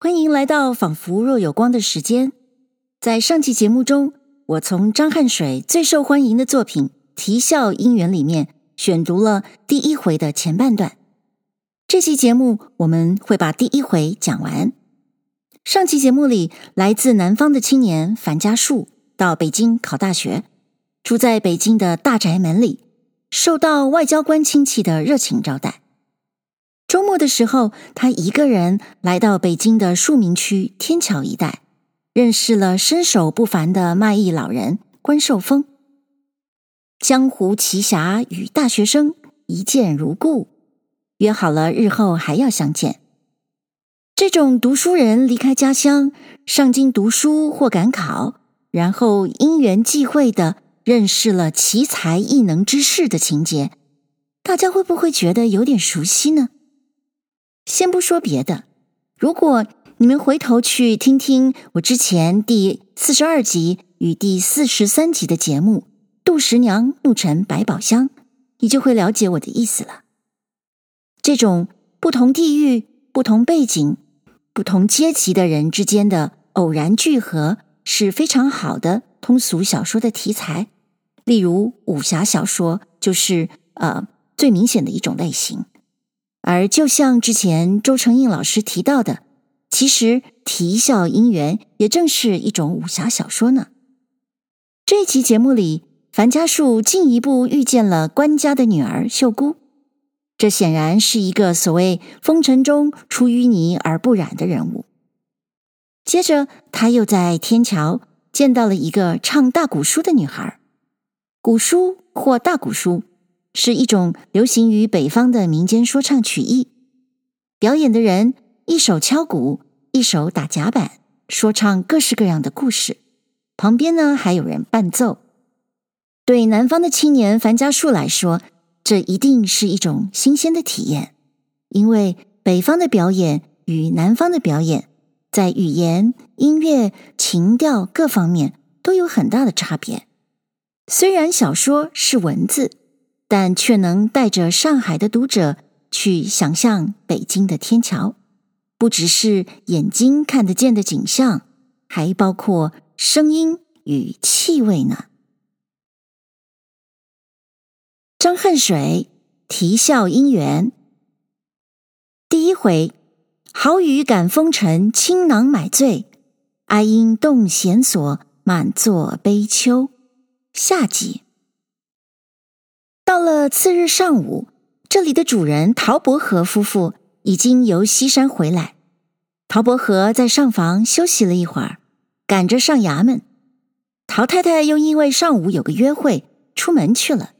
欢迎来到仿佛若有光的时间。在上期节目中，我从张汉水最受欢迎的作品《啼笑姻缘》里面选读了第一回的前半段。这期节目我们会把第一回讲完。上期节目里，来自南方的青年樊家树到北京考大学，住在北京的大宅门里，受到外交官亲戚的热情招待。周末的时候，他一个人来到北京的庶民区天桥一带，认识了身手不凡的卖艺老人关寿峰。江湖奇侠与大学生一见如故，约好了日后还要相见。这种读书人离开家乡上京读书或赶考，然后因缘际会的认识了奇才异能之士的情节，大家会不会觉得有点熟悉呢？先不说别的，如果你们回头去听听我之前第四十二集与第四十三集的节目《杜十娘怒沉百宝箱》，你就会了解我的意思了。这种不同地域、不同背景、不同阶级的人之间的偶然聚合，是非常好的通俗小说的题材。例如武侠小说，就是呃最明显的一种类型。而就像之前周成荫老师提到的，其实《啼笑姻缘》也正是一种武侠小说呢。这期节目里，樊家树进一步遇见了官家的女儿秀姑，这显然是一个所谓“风尘中出淤泥而不染”的人物。接着，他又在天桥见到了一个唱大鼓书的女孩，鼓书或大鼓书。是一种流行于北方的民间说唱曲艺，表演的人一手敲鼓，一手打夹板，说唱各式各样的故事。旁边呢，还有人伴奏。对南方的青年樊家树来说，这一定是一种新鲜的体验，因为北方的表演与南方的表演，在语言、音乐、情调各方面都有很大的差别。虽然小说是文字。但却能带着上海的读者去想象北京的天桥，不只是眼睛看得见的景象，还包括声音与气味呢。张恨水啼笑姻缘第一回：好雨感风尘，倾囊买醉；哀音动弦索，满座悲秋。下集。到了次日上午，这里的主人陶伯和夫妇已经由西山回来。陶伯和在上房休息了一会儿，赶着上衙门。陶太太又因为上午有个约会，出门去了。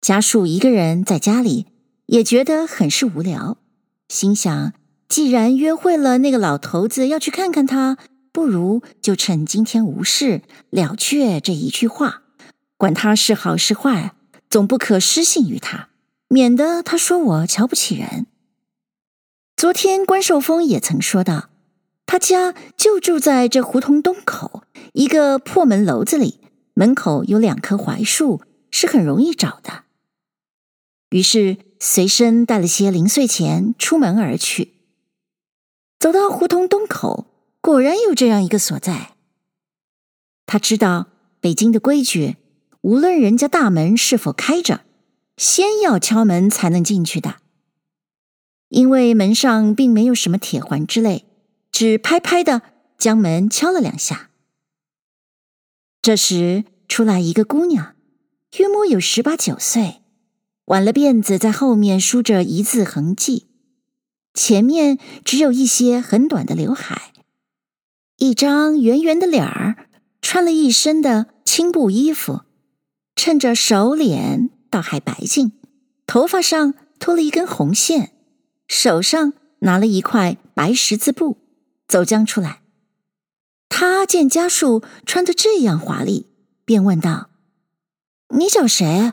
家树一个人在家里，也觉得很是无聊，心想：既然约会了那个老头子要去看看他，不如就趁今天无事了却这一句话，管他是好是坏。总不可失信于他，免得他说我瞧不起人。昨天关寿峰也曾说道，他家就住在这胡同东口一个破门楼子里，门口有两棵槐树，是很容易找的。于是随身带了些零碎钱，出门而去。走到胡同东口，果然有这样一个所在。他知道北京的规矩。无论人家大门是否开着，先要敲门才能进去的。因为门上并没有什么铁环之类，只拍拍的将门敲了两下。这时出来一个姑娘，约莫有十八九岁，挽了辫子，在后面梳着一字横髻，前面只有一些很短的刘海，一张圆圆的脸儿，穿了一身的青布衣服。趁着手脸倒还白净，头发上拖了一根红线，手上拿了一块白十字布，走将出来。他见家树穿的这样华丽，便问道：“你找谁？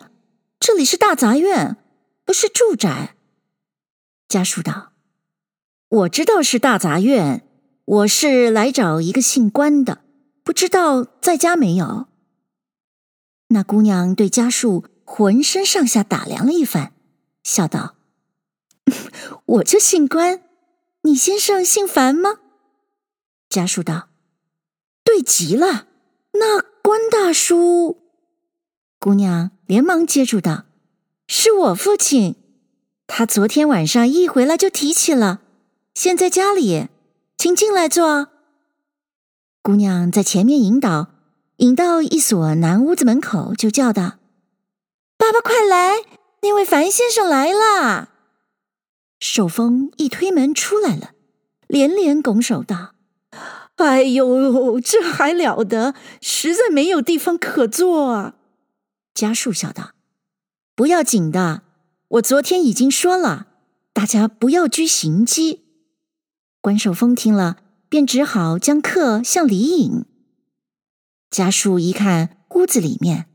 这里是大杂院，不是住宅。”家树道：“我知道是大杂院，我是来找一个姓关的，不知道在家没有。”那姑娘对家树浑身上下打量了一番，笑道：“我就姓关，你先生姓樊吗？”家树道：“对极了，那关大叔。”姑娘连忙接住道：“是我父亲，他昨天晚上一回来就提起了，现在家里，请进来坐。”姑娘在前面引导，引到一所南屋子门口，就叫道：“爸爸快来，那位樊先生来了。”守风一推门出来了，连连拱手道。哎呦，这还了得！实在没有地方可坐啊。家树笑道：“不要紧的，我昨天已经说了，大家不要拘行迹。”关守风听了，便只好将客向里引。家树一看屋子里面，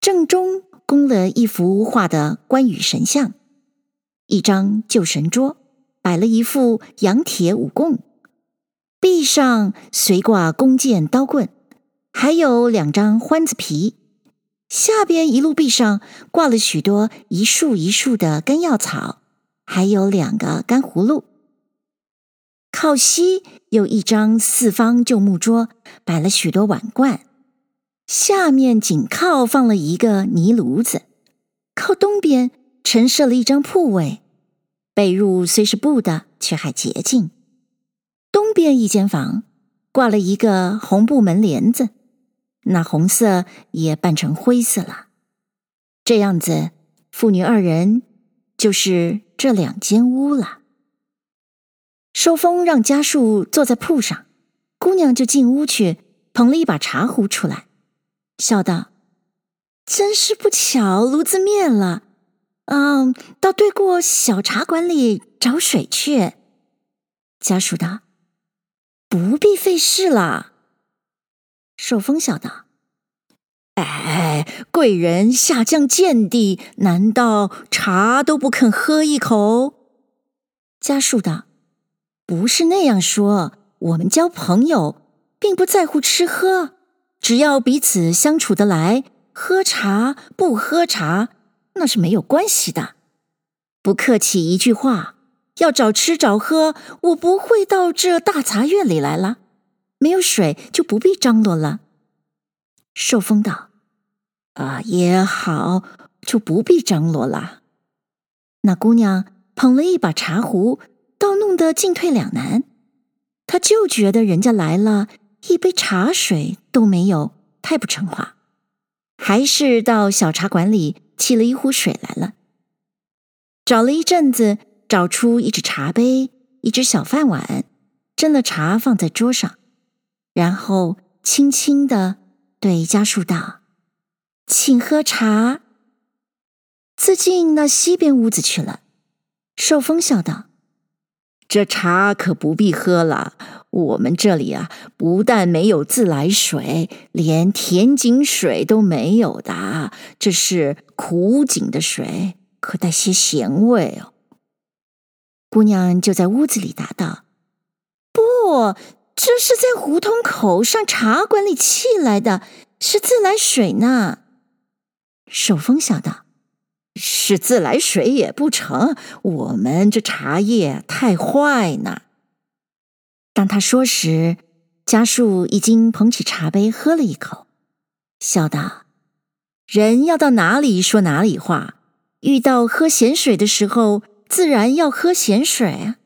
正中供了一幅画的关羽神像，一张旧神桌，摆了一副羊铁五供。壁上随挂弓箭刀棍，还有两张欢子皮。下边一路壁上挂了许多一束一束的干药草，还有两个干葫芦。靠西有一张四方旧木桌，摆了许多碗罐。下面紧靠放了一个泥炉子。靠东边陈设了一张铺位，被褥虽是布的，却还洁净。东边一间房挂了一个红布门帘子，那红色也扮成灰色了。这样子，父女二人就是这两间屋了。寿丰让家树坐在铺上，姑娘就进屋去捧了一把茶壶出来，笑道：“真是不巧，炉子灭了，嗯，到对过小茶馆里找水去。”家树道。不必费事了，寿丰笑道：“哎，贵人下降见地，难道茶都不肯喝一口？”家树道：“不是那样说，我们交朋友，并不在乎吃喝，只要彼此相处得来，喝茶不喝茶，那是没有关系的。不客气一句话。”要找吃找喝，我不会到这大杂院里来了。没有水就不必张罗了。寿丰道：“啊，也好，就不必张罗了。”那姑娘捧了一把茶壶，倒弄得进退两难。他就觉得人家来了，一杯茶水都没有，太不成话，还是到小茶馆里沏了一壶水来了。找了一阵子。找出一只茶杯，一只小饭碗，斟了茶放在桌上，然后轻轻的对家树道：“请喝茶。”自进那西边屋子去了。寿风笑道：“这茶可不必喝了，我们这里啊，不但没有自来水，连甜井水都没有的，这是苦井的水，可带些咸味哦。”姑娘就在屋子里答道：“不，这是在胡同口上茶馆里沏来的，是自来水呢。”守风笑道：“是自来水也不成，我们这茶叶太坏呢。”当他说时，家树已经捧起茶杯喝了一口，笑道：“人要到哪里说哪里话，遇到喝咸水的时候。”自然要喝咸水啊，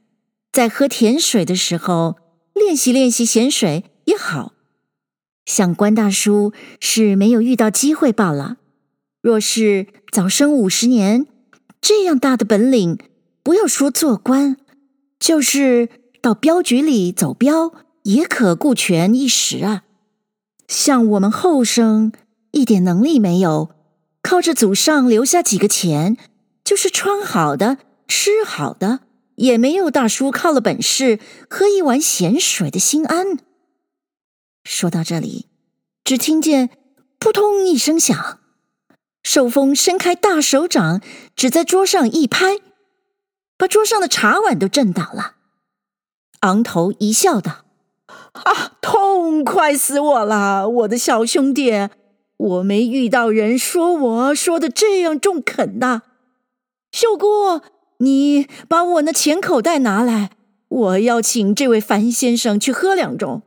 在喝甜水的时候练习练习咸水也好。像关大叔是没有遇到机会罢了。若是早生五十年，这样大的本领，不要说做官，就是到镖局里走镖，也可顾全一时啊。像我们后生一点能力没有，靠着祖上留下几个钱，就是穿好的。吃好的也没有大叔靠了本事喝一碗咸水的心安。说到这里，只听见扑通一声响，寿丰伸开大手掌，只在桌上一拍，把桌上的茶碗都震倒了。昂头一笑道：“啊，痛快死我了，我的小兄弟！我没遇到人说我说的这样中肯呐，秀姑。”你把我那钱口袋拿来，我要请这位樊先生去喝两盅，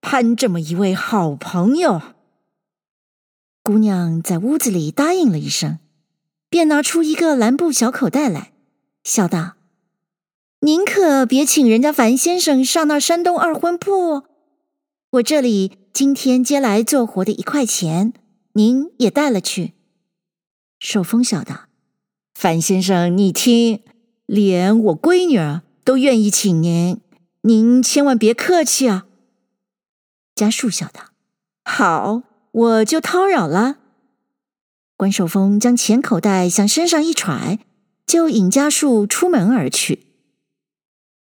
攀这么一位好朋友。”姑娘在屋子里答应了一声，便拿出一个蓝布小口袋来，笑道：“您可别请人家樊先生上那山东二婚铺，我这里今天接来做活的一块钱，您也带了去。”寿风笑道：“樊先生，你听，连我闺女儿都愿意请您，您千万别客气啊。”家树笑道：“好。”我就叨扰了。关寿峰将钱口袋向身上一揣，就引家树出门而去。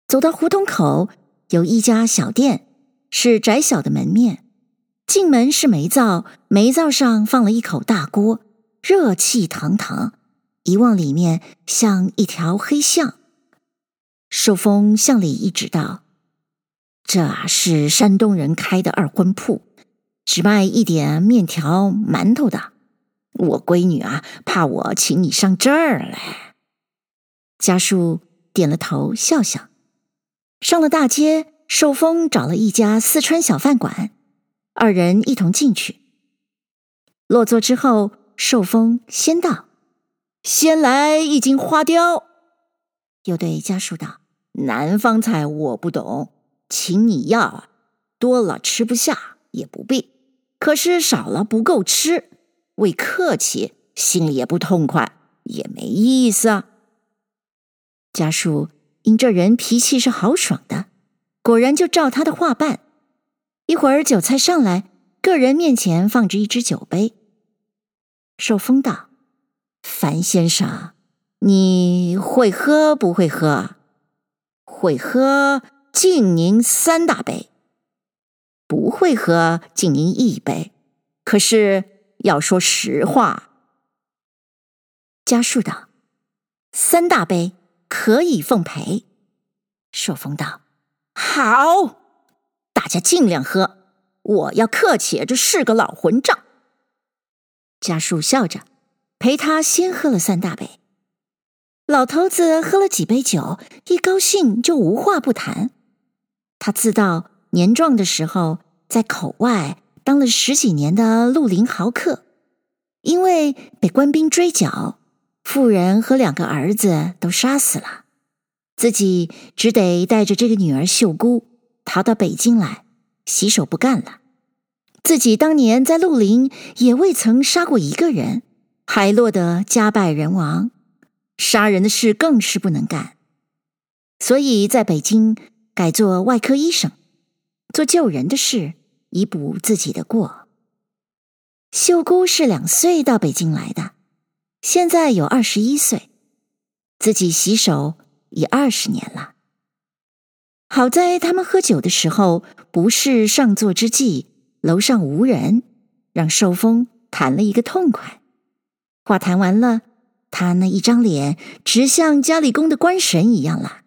走到胡同口，有一家小店，是窄小的门面。进门是煤灶，煤灶上放了一口大锅，热气腾腾。一望里面像一条黑巷。寿峰向里一指道：“这是山东人开的二婚铺。”只卖一点面条、馒头的，我闺女啊，怕我请你上这儿来。家树点了头，笑笑。上了大街，寿丰找了一家四川小饭馆，二人一同进去。落座之后，寿丰先道：“先来一斤花雕。”又对家树道：“南方菜我不懂，请你要，多了吃不下也不必。”可是少了不够吃，为客气，心里也不痛快，也没意思啊。家树因这人脾气是豪爽的，果然就照他的话办。一会儿酒菜上来，个人面前放着一只酒杯。寿丰道：“樊先生，你会喝不会喝？会喝，敬您三大杯。”不会喝，敬您一杯。可是要说实话，家树道：“三大杯可以奉陪。”寿风道：“好，大家尽量喝。我要客气，这是个老混账。”家树笑着陪他先喝了三大杯。老头子喝了几杯酒，一高兴就无话不谈。他自道。年壮的时候，在口外当了十几年的绿林豪客，因为被官兵追剿，妇人和两个儿子都杀死了，自己只得带着这个女儿秀姑逃到北京来，洗手不干了。自己当年在绿林也未曾杀过一个人，还落得家败人亡，杀人的事更是不能干，所以在北京改做外科医生。做救人的事，以补自己的过。秀姑是两岁到北京来的，现在有二十一岁，自己洗手已二十年了。好在他们喝酒的时候，不是上座之际，楼上无人，让寿丰谈了一个痛快。话谈完了，他那一张脸直像家里供的官神一样了。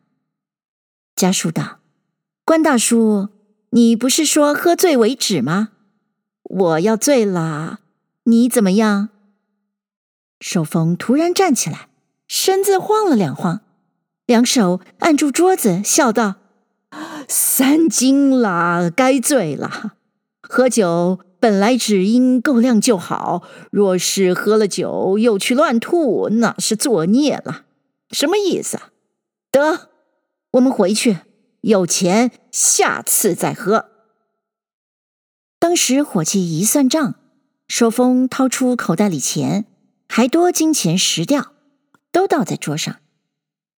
家树道：“关大叔。”你不是说喝醉为止吗？我要醉了，你怎么样？寿丰突然站起来，身子晃了两晃，两手按住桌子，笑道：“三斤了，该醉了。喝酒本来只因够量就好，若是喝了酒又去乱吐，那是作孽了。什么意思？得，我们回去。”有钱，下次再喝。当时伙计一算账，寿丰掏出口袋里钱，还多金钱十吊，都倒在桌上，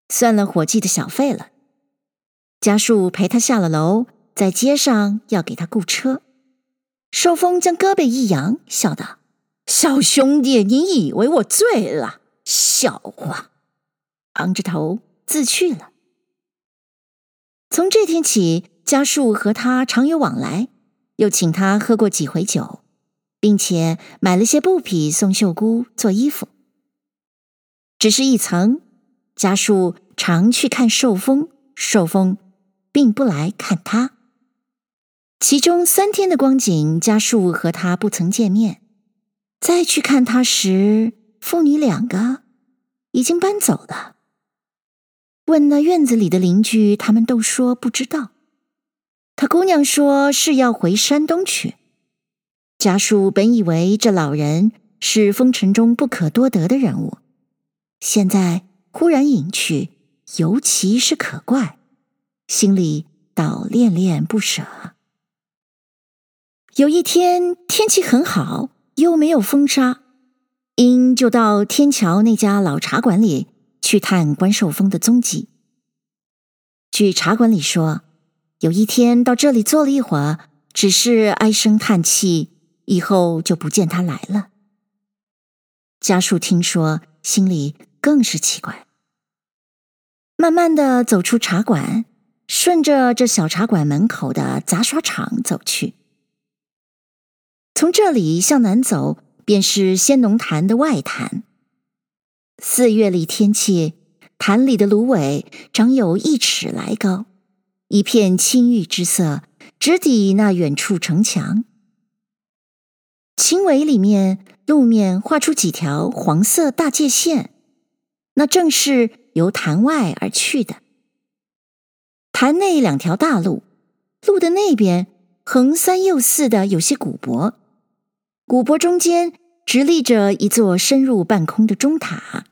算了伙计的小费了。家树陪他下了楼，在街上要给他雇车。寿丰将胳膊一扬，笑道：“小兄弟，你以为我醉了？笑话！”昂着头自去了。从这天起，家树和他常有往来，又请他喝过几回酒，并且买了些布匹送秀姑做衣服。只是一层，家树常去看寿丰，寿丰并不来看他。其中三天的光景，家树和他不曾见面。再去看他时，父女两个已经搬走了。问那院子里的邻居，他们都说不知道。他姑娘说是要回山东去。家属本以为这老人是风尘中不可多得的人物，现在忽然隐去，尤其是可怪，心里倒恋恋不舍。有一天天气很好，又没有风沙，英就到天桥那家老茶馆里去探关寿峰的踪迹。据茶馆里说，有一天到这里坐了一会儿，只是唉声叹气。以后就不见他来了。家树听说，心里更是奇怪。慢慢的走出茶馆，顺着这小茶馆门口的杂耍场走去。从这里向南走，便是先农坛的外坛。四月里天气，潭里的芦苇长有一尺来高，一片青玉之色，直抵那远处城墙。青苇里面，路面画出几条黄色大界线，那正是由潭外而去的。潭内两条大路，路的那边横三又四的有些古柏，古柏中间直立着一座深入半空的钟塔，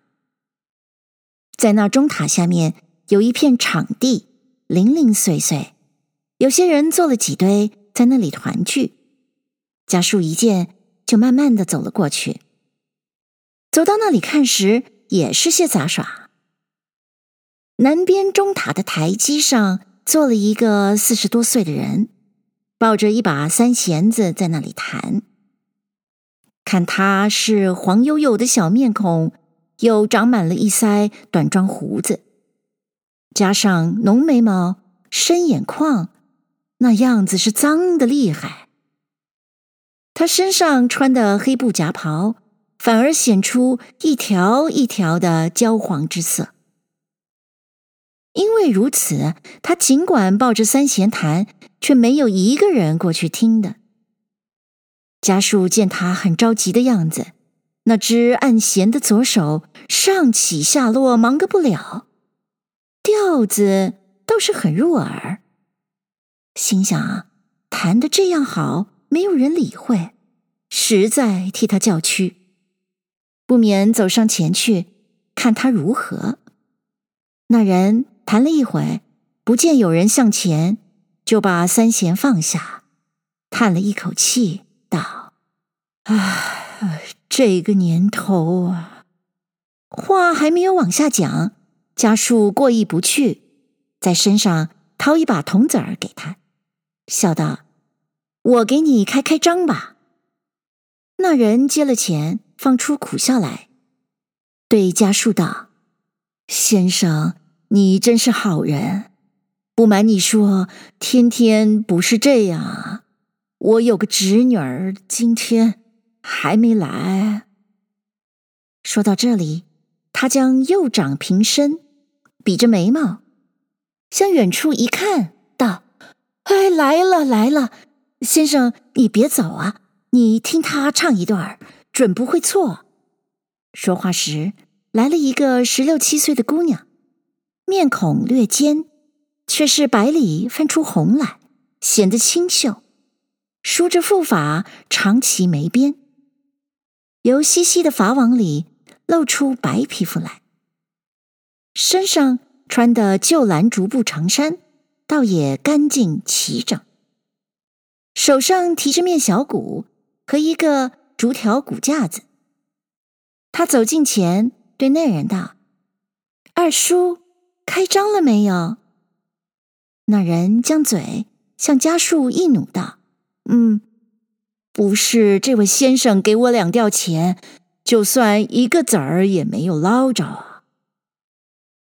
在那钟塔下面有一片场地，零零碎碎，有些人坐了几堆在那里团聚。贾树一见。就慢慢的走了过去，走到那里看时，也是些杂耍。南边钟塔的台基上坐了一个四十多岁的人，抱着一把三弦子在那里弹。看他是黄黝黝的小面孔，又长满了一腮短装胡子，加上浓眉毛、深眼眶，那样子是脏的厉害。他身上穿的黑布夹袍，反而显出一条一条的焦黄之色。因为如此，他尽管抱着三弦弹，却没有一个人过去听的。家树见他很着急的样子，那只按弦的左手上起下落，忙个不了，调子倒是很入耳。心想啊，弹得这样好。没有人理会，实在替他叫屈，不免走上前去看他如何。那人弹了一会，不见有人向前，就把三弦放下，叹了一口气，道：“唉，这个年头啊！”话还没有往下讲，家树过意不去，在身上掏一把铜子儿给他，笑道。我给你开开张吧。那人接了钱，放出苦笑来，对家树道：“先生，你真是好人。不瞒你说，天天不是这样啊。我有个侄女儿，今天还没来。”说到这里，他将右掌平伸，比着眉毛，向远处一看，道：“哎，来了，来了。”先生，你别走啊！你听他唱一段儿，准不会错。说话时，来了一个十六七岁的姑娘，面孔略尖，却是白里泛出红来，显得清秀。梳着妇发，长齐眉边，由稀稀的发网里露出白皮肤来。身上穿的旧蓝竹布长衫，倒也干净齐整。手上提着面小鼓和一个竹条鼓架子，他走近前对那人道：“二叔，开张了没有？”那人将嘴向家树一努道：“嗯，不是这位先生给我两吊钱，就算一个子儿也没有捞着啊。”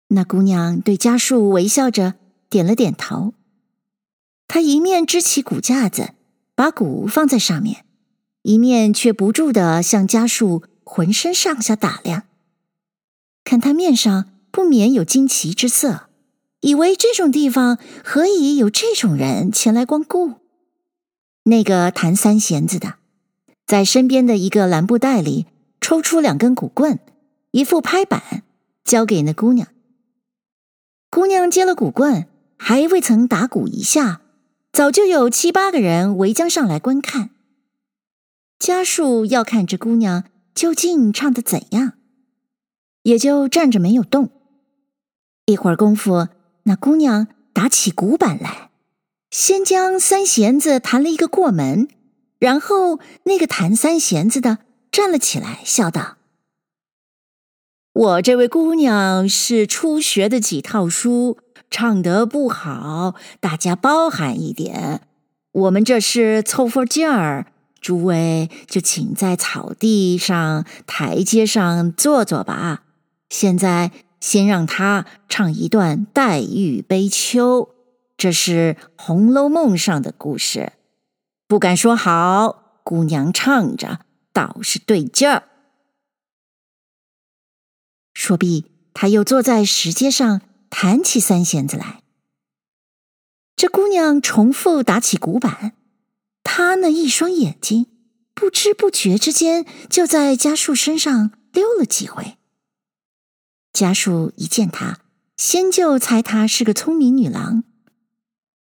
那姑娘对家树微笑着点了点头，他一面支起鼓架子。把鼓放在上面，一面却不住的向家树浑身上下打量，看他面上不免有惊奇之色，以为这种地方何以有这种人前来光顾？那个弹三弦子的，在身边的一个蓝布袋里抽出两根鼓棍，一副拍板，交给那姑娘。姑娘接了鼓棍，还未曾打鼓一下，早就有七八个人围将上来观看。家属要看这姑娘究竟唱的怎样，也就站着没有动。一会儿功夫，那姑娘打起鼓板来，先将三弦子弹了一个过门，然后那个弹三弦子的站了起来，笑道。我这位姑娘是初学的几套书，唱得不好，大家包涵一点。我们这是凑份劲儿，诸位就请在草地上、台阶上坐坐吧。现在先让她唱一段《黛玉悲秋》，这是《红楼梦》上的故事。不敢说好，姑娘唱着倒是对劲儿。说毕，他又坐在石阶上弹起三弦子来。这姑娘重复打起鼓板，她那一双眼睛不知不觉之间就在家树身上溜了几回。家树一见她，先就猜她是个聪明女郎，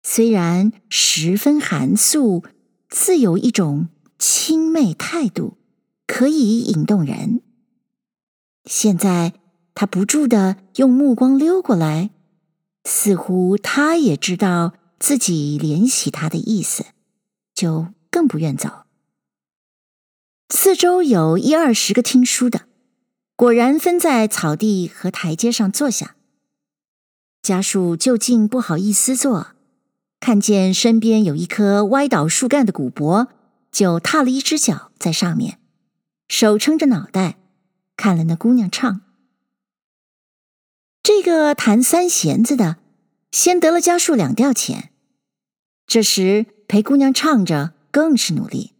虽然十分寒素，自有一种亲媚态度，可以引动人。现在他不住地用目光溜过来，似乎他也知道自己怜惜他的意思，就更不愿走。四周有一二十个听书的，果然分在草地和台阶上坐下。家属就近不好意思坐，看见身边有一棵歪倒树干的古柏，就踏了一只脚在上面，手撑着脑袋。看了那姑娘唱，这个弹三弦子的先得了家数两吊钱。这时陪姑娘唱着更是努力，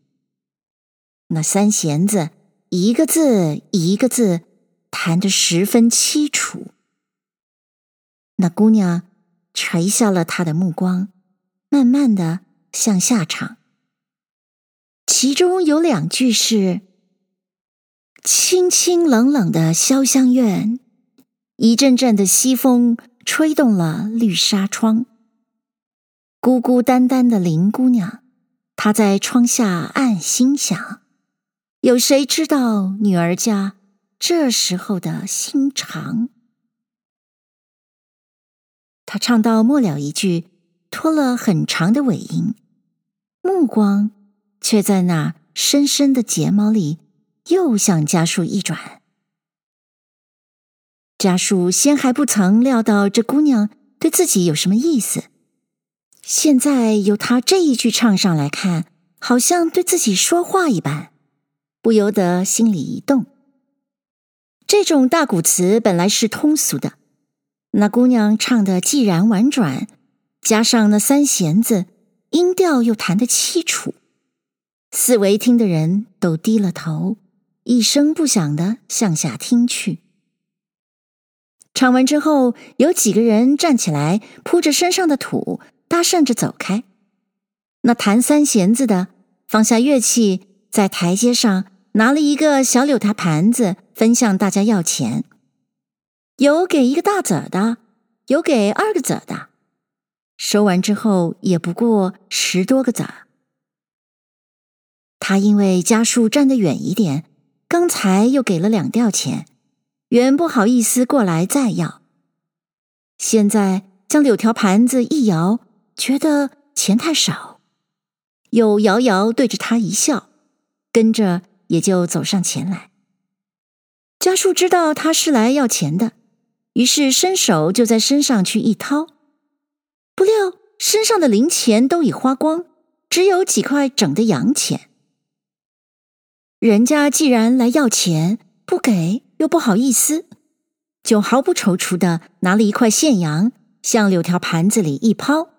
那三弦子一个字一个字弹得十分凄楚。那姑娘垂下了她的目光，慢慢的向下唱，其中有两句是。清清冷冷的潇湘院，一阵阵的西风吹动了绿纱窗。孤孤单单的林姑娘，她在窗下暗心想：有谁知道女儿家这时候的心肠？她唱到末了一句，拖了很长的尾音，目光却在那深深的睫毛里。又向家树一转，家树先还不曾料到这姑娘对自己有什么意思，现在由她这一句唱上来看，好像对自己说话一般，不由得心里一动。这种大鼓词本来是通俗的，那姑娘唱的既然婉转，加上那三弦子，音调又弹得凄楚，四围听的人都低了头。一声不响地向下听去。唱完之后，有几个人站起来，铺着身上的土，搭讪着走开。那弹三弦子的放下乐器，在台阶上拿了一个小柳条盘子，分向大家要钱。有给一个大子儿的，有给二个子的。收完之后，也不过十多个子儿。他因为家树站得远一点。刚才又给了两吊钱，原不好意思过来再要。现在将柳条盘子一摇，觉得钱太少，又摇摇对着他一笑，跟着也就走上前来。家树知道他是来要钱的，于是伸手就在身上去一掏，不料身上的零钱都已花光，只有几块整的洋钱。人家既然来要钱，不给又不好意思，就毫不踌躇的拿了一块现洋，向柳条盘子里一抛，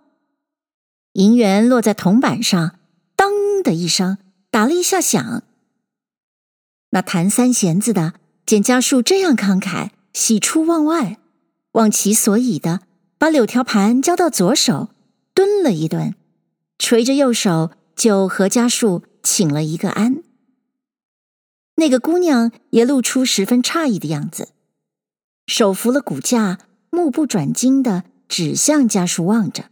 银元落在铜板上，当的一声，打了一下响。那弹三弦子的见家树这样慷慨，喜出望外，忘其所以的把柳条盘交到左手，蹲了一蹲，垂着右手就和家树请了一个安。那个姑娘也露出十分诧异的样子，手扶了骨架，目不转睛地指向家树望着。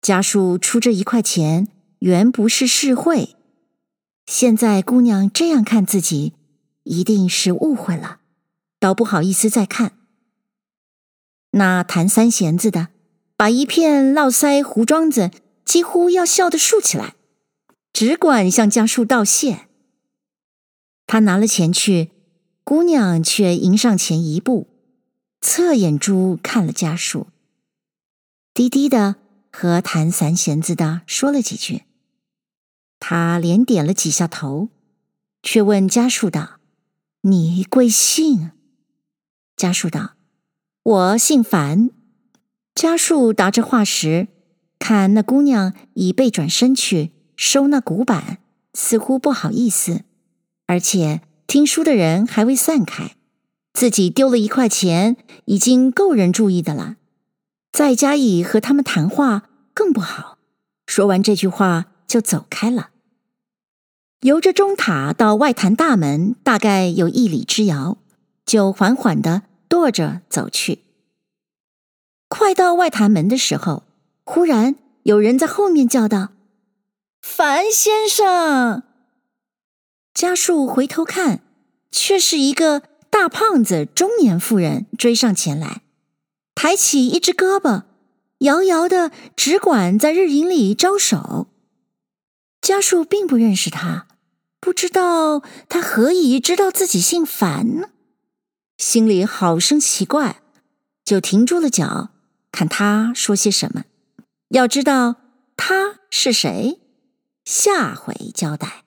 家树出这一块钱，原不是事会。现在姑娘这样看自己，一定是误会了，倒不好意思再看。那弹三弦子的，把一片络腮胡桩子几乎要笑得竖起来，只管向家树道谢。他拿了钱去，姑娘却迎上前一步，侧眼珠看了家树，低低的。和弹三弦子的说了几句，他连点了几下头，却问家树道：“你贵姓？”家树道：“我姓樊。”家树答这话时，看那姑娘已背转身去收那古板，似乎不好意思，而且听书的人还未散开，自己丢了一块钱，已经够人注意的了。再加以和他们谈话更不好。说完这句话就走开了。由着钟塔到外坛大门，大概有一里之遥，就缓缓地踱着走去。快到外坛门的时候，忽然有人在后面叫道：“樊先生！”家树回头看，却是一个大胖子中年妇人追上前来。抬起一只胳膊，摇摇的，只管在日影里招手。家树并不认识他，不知道他何以知道自己姓樊呢？心里好生奇怪，就停住了脚，看他说些什么。要知道他是谁，下回交代。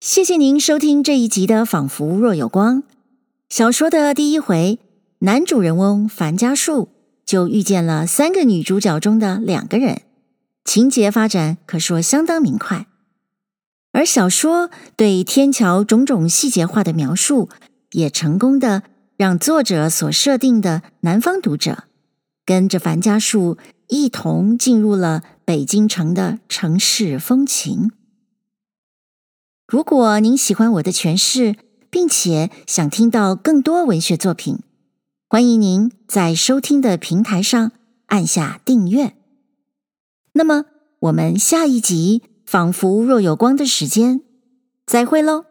谢谢您收听这一集的《仿佛若有光》小说的第一回。男主人翁樊家树就遇见了三个女主角中的两个人，情节发展可说相当明快。而小说对天桥种种细节化的描述，也成功的让作者所设定的南方读者跟着樊家树一同进入了北京城的城市风情。如果您喜欢我的诠释，并且想听到更多文学作品，欢迎您在收听的平台上按下订阅。那么，我们下一集《仿佛若有光》的时间，再会喽。